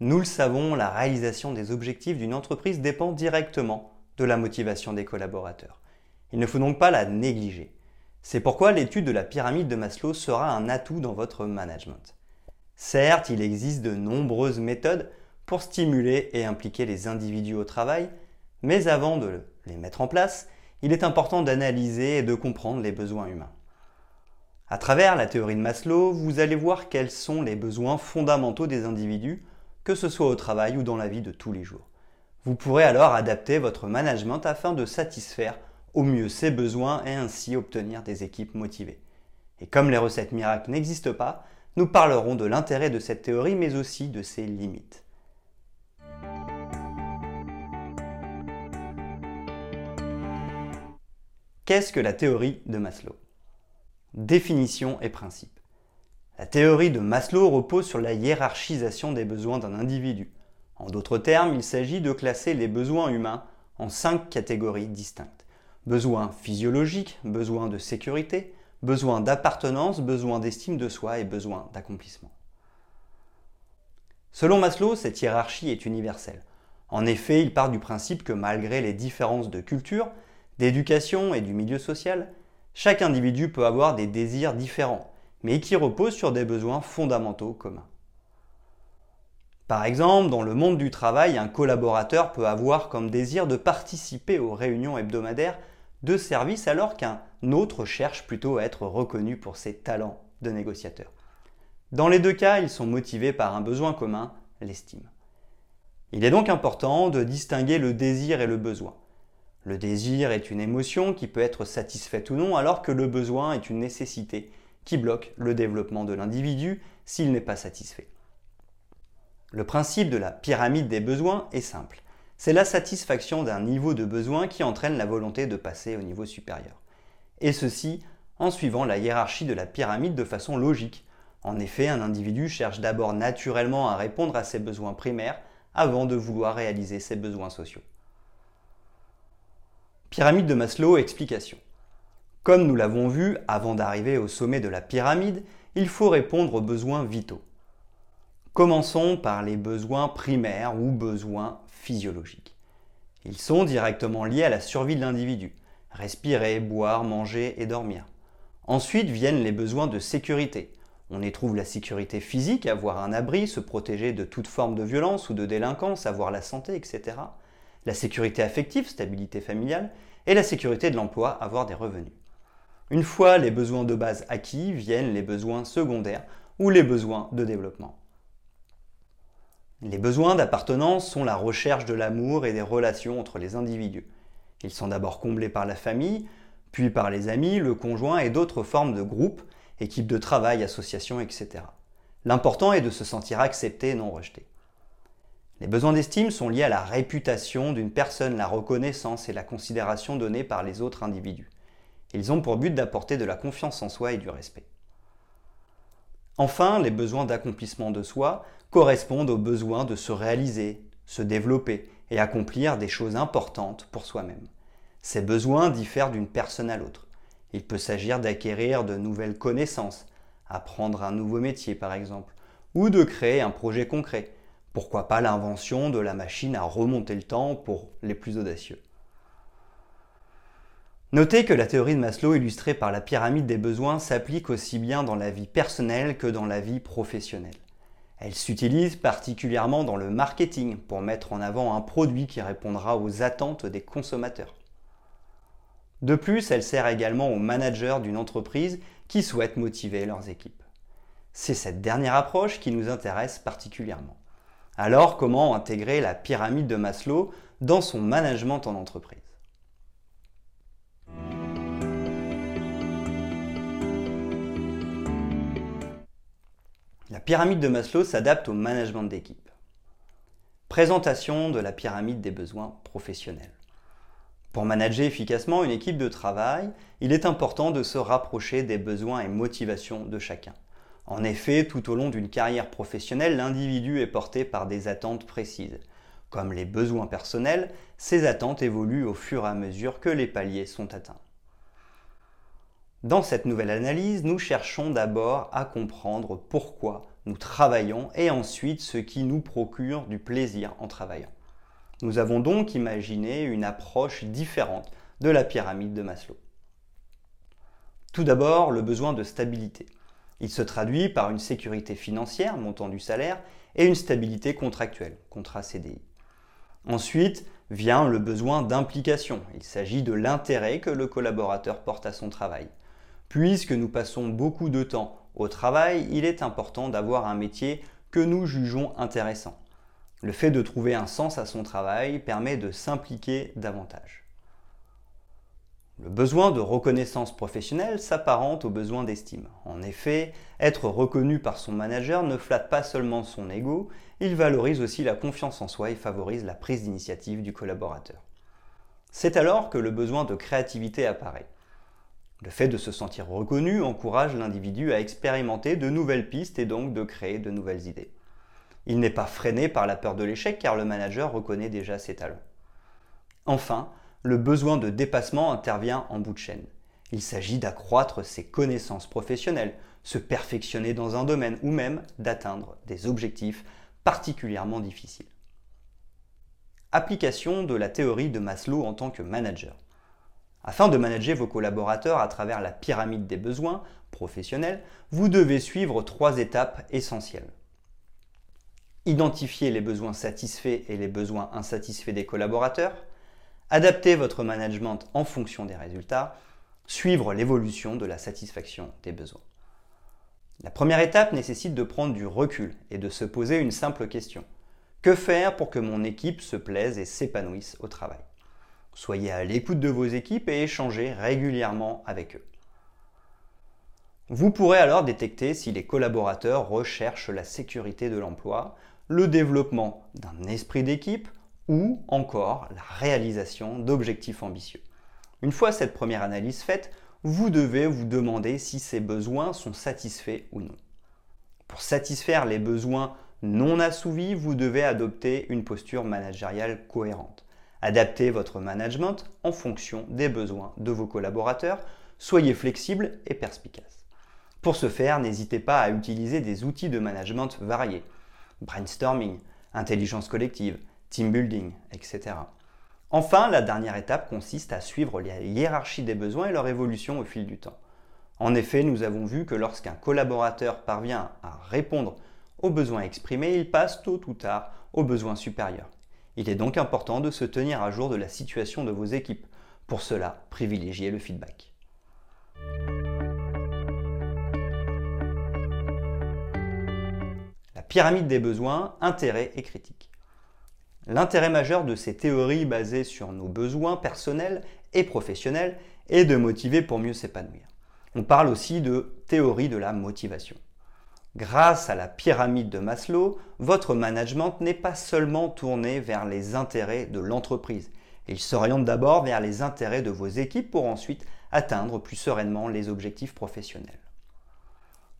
Nous le savons, la réalisation des objectifs d'une entreprise dépend directement de la motivation des collaborateurs. Il ne faut donc pas la négliger. C'est pourquoi l'étude de la pyramide de Maslow sera un atout dans votre management. Certes, il existe de nombreuses méthodes pour stimuler et impliquer les individus au travail, mais avant de les mettre en place, il est important d'analyser et de comprendre les besoins humains. À travers la théorie de Maslow, vous allez voir quels sont les besoins fondamentaux des individus, que ce soit au travail ou dans la vie de tous les jours. Vous pourrez alors adapter votre management afin de satisfaire au mieux ses besoins et ainsi obtenir des équipes motivées. Et comme les recettes miracles n'existent pas, nous parlerons de l'intérêt de cette théorie mais aussi de ses limites. Qu'est-ce que la théorie de Maslow? Définition et principe. La théorie de Maslow repose sur la hiérarchisation des besoins d'un individu. En d'autres termes, il s'agit de classer les besoins humains en cinq catégories distinctes. Besoins physiologiques, besoins de sécurité, besoins d'appartenance, besoins d'estime de soi et besoins d'accomplissement. Selon Maslow, cette hiérarchie est universelle. En effet, il part du principe que malgré les différences de culture, d'éducation et du milieu social, chaque individu peut avoir des désirs différents, mais qui reposent sur des besoins fondamentaux communs. Par exemple, dans le monde du travail, un collaborateur peut avoir comme désir de participer aux réunions hebdomadaires de service alors qu'un autre cherche plutôt à être reconnu pour ses talents de négociateur. Dans les deux cas, ils sont motivés par un besoin commun, l'estime. Il est donc important de distinguer le désir et le besoin. Le désir est une émotion qui peut être satisfaite ou non, alors que le besoin est une nécessité qui bloque le développement de l'individu s'il n'est pas satisfait. Le principe de la pyramide des besoins est simple. C'est la satisfaction d'un niveau de besoin qui entraîne la volonté de passer au niveau supérieur. Et ceci en suivant la hiérarchie de la pyramide de façon logique. En effet, un individu cherche d'abord naturellement à répondre à ses besoins primaires avant de vouloir réaliser ses besoins sociaux. Pyramide de Maslow, explication. Comme nous l'avons vu, avant d'arriver au sommet de la pyramide, il faut répondre aux besoins vitaux. Commençons par les besoins primaires ou besoins physiologiques. Ils sont directement liés à la survie de l'individu. Respirer, boire, manger et dormir. Ensuite viennent les besoins de sécurité. On y trouve la sécurité physique, avoir un abri, se protéger de toute forme de violence ou de délinquance, avoir la santé, etc la sécurité affective, stabilité familiale, et la sécurité de l'emploi, avoir des revenus. Une fois les besoins de base acquis, viennent les besoins secondaires ou les besoins de développement. Les besoins d'appartenance sont la recherche de l'amour et des relations entre les individus. Ils sont d'abord comblés par la famille, puis par les amis, le conjoint et d'autres formes de groupes, équipes de travail, associations, etc. L'important est de se sentir accepté et non rejeté. Les besoins d'estime sont liés à la réputation d'une personne, la reconnaissance et la considération donnée par les autres individus. Ils ont pour but d'apporter de la confiance en soi et du respect. Enfin, les besoins d'accomplissement de soi correspondent aux besoins de se réaliser, se développer et accomplir des choses importantes pour soi-même. Ces besoins diffèrent d'une personne à l'autre. Il peut s'agir d'acquérir de nouvelles connaissances, apprendre un nouveau métier par exemple, ou de créer un projet concret, pourquoi pas l'invention de la machine à remonter le temps pour les plus audacieux. Notez que la théorie de Maslow illustrée par la pyramide des besoins s'applique aussi bien dans la vie personnelle que dans la vie professionnelle. Elle s'utilise particulièrement dans le marketing pour mettre en avant un produit qui répondra aux attentes des consommateurs. De plus, elle sert également aux managers d'une entreprise qui souhaitent motiver leurs équipes. C'est cette dernière approche qui nous intéresse particulièrement. Alors, comment intégrer la pyramide de Maslow dans son management en entreprise? La pyramide de Maslow s'adapte au management d'équipe. Présentation de la pyramide des besoins professionnels. Pour manager efficacement une équipe de travail, il est important de se rapprocher des besoins et motivations de chacun. En effet, tout au long d'une carrière professionnelle, l'individu est porté par des attentes précises. Comme les besoins personnels, ces attentes évoluent au fur et à mesure que les paliers sont atteints. Dans cette nouvelle analyse, nous cherchons d'abord à comprendre pourquoi nous travaillons et ensuite ce qui nous procure du plaisir en travaillant. Nous avons donc imaginé une approche différente de la pyramide de Maslow. Tout d'abord, le besoin de stabilité. Il se traduit par une sécurité financière, montant du salaire, et une stabilité contractuelle, contrat CDI. Ensuite vient le besoin d'implication. Il s'agit de l'intérêt que le collaborateur porte à son travail. Puisque nous passons beaucoup de temps au travail, il est important d'avoir un métier que nous jugeons intéressant. Le fait de trouver un sens à son travail permet de s'impliquer davantage. Le besoin de reconnaissance professionnelle s'apparente au besoin d'estime. En effet, être reconnu par son manager ne flatte pas seulement son ego, il valorise aussi la confiance en soi et favorise la prise d'initiative du collaborateur. C'est alors que le besoin de créativité apparaît. Le fait de se sentir reconnu encourage l'individu à expérimenter de nouvelles pistes et donc de créer de nouvelles idées. Il n'est pas freiné par la peur de l'échec car le manager reconnaît déjà ses talents. Enfin, le besoin de dépassement intervient en bout de chaîne. Il s'agit d'accroître ses connaissances professionnelles, se perfectionner dans un domaine ou même d'atteindre des objectifs particulièrement difficiles. Application de la théorie de Maslow en tant que manager. Afin de manager vos collaborateurs à travers la pyramide des besoins professionnels, vous devez suivre trois étapes essentielles. Identifier les besoins satisfaits et les besoins insatisfaits des collaborateurs, adapter votre management en fonction des résultats, suivre l'évolution de la satisfaction des besoins. La première étape nécessite de prendre du recul et de se poser une simple question. Que faire pour que mon équipe se plaise et s'épanouisse au travail? Soyez à l'écoute de vos équipes et échangez régulièrement avec eux. Vous pourrez alors détecter si les collaborateurs recherchent la sécurité de l'emploi, le développement d'un esprit d'équipe ou encore la réalisation d'objectifs ambitieux. Une fois cette première analyse faite, vous devez vous demander si ces besoins sont satisfaits ou non. Pour satisfaire les besoins non assouvis, vous devez adopter une posture managériale cohérente. Adaptez votre management en fonction des besoins de vos collaborateurs. Soyez flexible et perspicace. Pour ce faire, n'hésitez pas à utiliser des outils de management variés. Brainstorming, intelligence collective, team building, etc. Enfin, la dernière étape consiste à suivre les hiérarchies des besoins et leur évolution au fil du temps. En effet, nous avons vu que lorsqu'un collaborateur parvient à répondre aux besoins exprimés, il passe tôt ou tard aux besoins supérieurs. Il est donc important de se tenir à jour de la situation de vos équipes. Pour cela, privilégiez le feedback. La pyramide des besoins, intérêts et critiques. L'intérêt majeur de ces théories basées sur nos besoins personnels et professionnels est de motiver pour mieux s'épanouir. On parle aussi de théorie de la motivation. Grâce à la pyramide de Maslow, votre management n'est pas seulement tourné vers les intérêts de l'entreprise. Il s'oriente d'abord vers les intérêts de vos équipes pour ensuite atteindre plus sereinement les objectifs professionnels.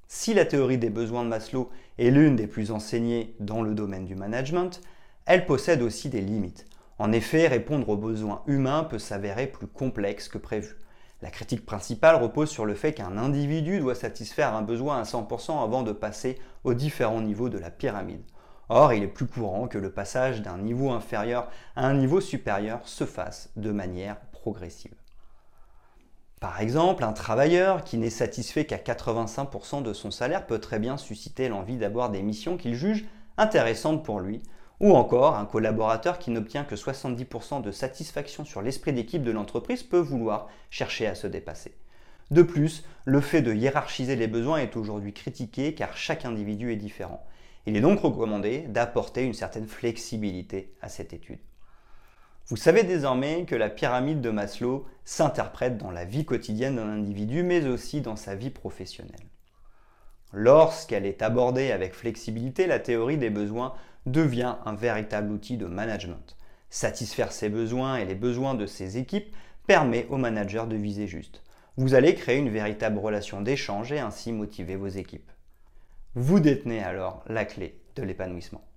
Si la théorie des besoins de Maslow est l'une des plus enseignées dans le domaine du management, elle possède aussi des limites. En effet, répondre aux besoins humains peut s'avérer plus complexe que prévu. La critique principale repose sur le fait qu'un individu doit satisfaire un besoin à 100% avant de passer aux différents niveaux de la pyramide. Or, il est plus courant que le passage d'un niveau inférieur à un niveau supérieur se fasse de manière progressive. Par exemple, un travailleur qui n'est satisfait qu'à 85% de son salaire peut très bien susciter l'envie d'avoir des missions qu'il juge intéressantes pour lui, ou encore, un collaborateur qui n'obtient que 70% de satisfaction sur l'esprit d'équipe de l'entreprise peut vouloir chercher à se dépasser. De plus, le fait de hiérarchiser les besoins est aujourd'hui critiqué car chaque individu est différent. Il est donc recommandé d'apporter une certaine flexibilité à cette étude. Vous savez désormais que la pyramide de Maslow s'interprète dans la vie quotidienne d'un individu mais aussi dans sa vie professionnelle. Lorsqu'elle est abordée avec flexibilité, la théorie des besoins devient un véritable outil de management. Satisfaire ses besoins et les besoins de ses équipes permet au manager de viser juste. Vous allez créer une véritable relation d'échange et ainsi motiver vos équipes. Vous détenez alors la clé de l'épanouissement.